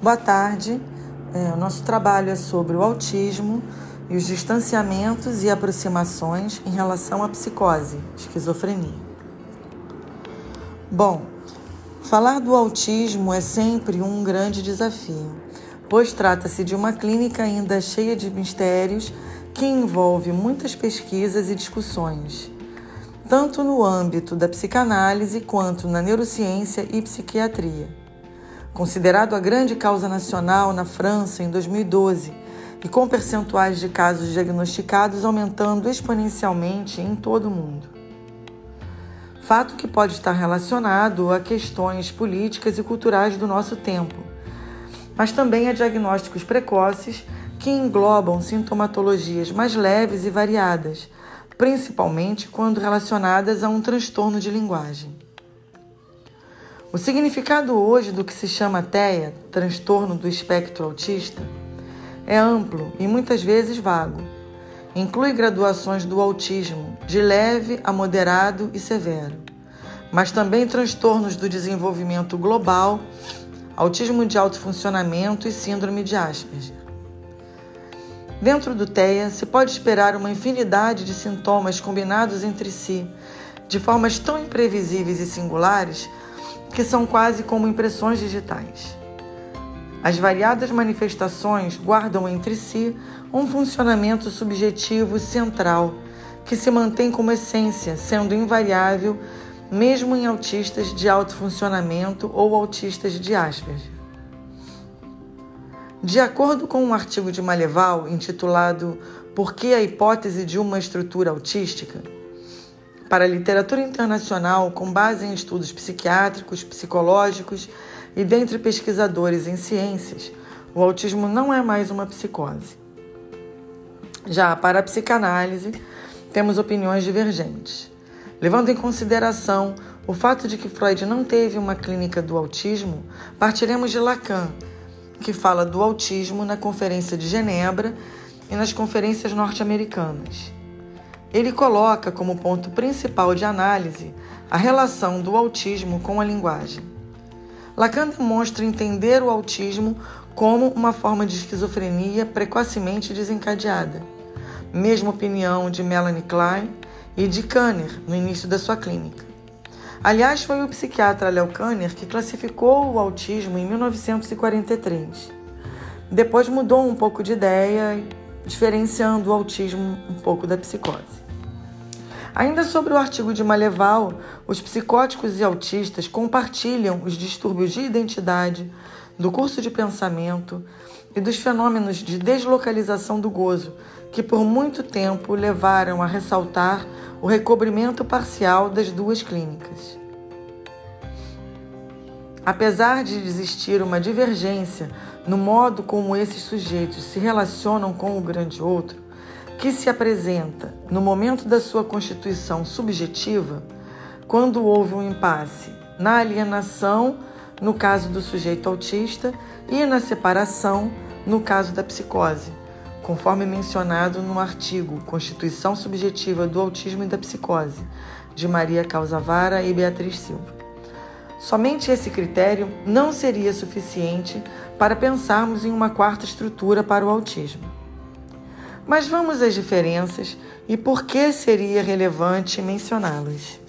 Boa tarde. É, o nosso trabalho é sobre o autismo e os distanciamentos e aproximações em relação à psicose, esquizofrenia. Bom, falar do autismo é sempre um grande desafio, pois trata-se de uma clínica ainda cheia de mistérios que envolve muitas pesquisas e discussões, tanto no âmbito da psicanálise quanto na neurociência e psiquiatria considerado a grande causa nacional na França em 2012 e com percentuais de casos diagnosticados aumentando exponencialmente em todo o mundo. Fato que pode estar relacionado a questões políticas e culturais do nosso tempo, mas também a diagnósticos precoces que englobam sintomatologias mais leves e variadas, principalmente quando relacionadas a um transtorno de linguagem. O significado hoje do que se chama TEA, transtorno do espectro autista, é amplo e muitas vezes vago. Inclui graduações do autismo, de leve a moderado e severo, mas também transtornos do desenvolvimento global, autismo de alto funcionamento e síndrome de Asperger. Dentro do TEA, se pode esperar uma infinidade de sintomas combinados entre si, de formas tão imprevisíveis e singulares que são quase como impressões digitais. As variadas manifestações guardam entre si um funcionamento subjetivo central que se mantém como essência, sendo invariável mesmo em autistas de alto funcionamento ou autistas de Asperger. De acordo com um artigo de Maleval intitulado Por que a hipótese de uma estrutura autística? Para a literatura internacional com base em estudos psiquiátricos, psicológicos e dentre pesquisadores em ciências, o autismo não é mais uma psicose. Já para a psicanálise, temos opiniões divergentes. Levando em consideração o fato de que Freud não teve uma clínica do autismo, partiremos de Lacan, que fala do autismo na Conferência de Genebra e nas conferências norte-americanas. Ele coloca como ponto principal de análise a relação do autismo com a linguagem. Lacan demonstra entender o autismo como uma forma de esquizofrenia precocemente desencadeada. Mesma opinião de Melanie Klein e de Kanner no início da sua clínica. Aliás, foi o psiquiatra Léo Kanner que classificou o autismo em 1943. Depois mudou um pouco de ideia diferenciando o autismo um pouco da psicose. Ainda sobre o artigo de Maleval, os psicóticos e autistas compartilham os distúrbios de identidade, do curso de pensamento e dos fenômenos de deslocalização do gozo, que por muito tempo levaram a ressaltar o recobrimento parcial das duas clínicas. Apesar de existir uma divergência no modo como esses sujeitos se relacionam com o grande outro, que se apresenta no momento da sua constituição subjetiva, quando houve um impasse na alienação, no caso do sujeito autista, e na separação, no caso da psicose, conforme mencionado no artigo Constituição Subjetiva do Autismo e da Psicose, de Maria Causavara e Beatriz Silva. Somente esse critério não seria suficiente para pensarmos em uma quarta estrutura para o autismo. Mas vamos às diferenças e por que seria relevante mencioná-las.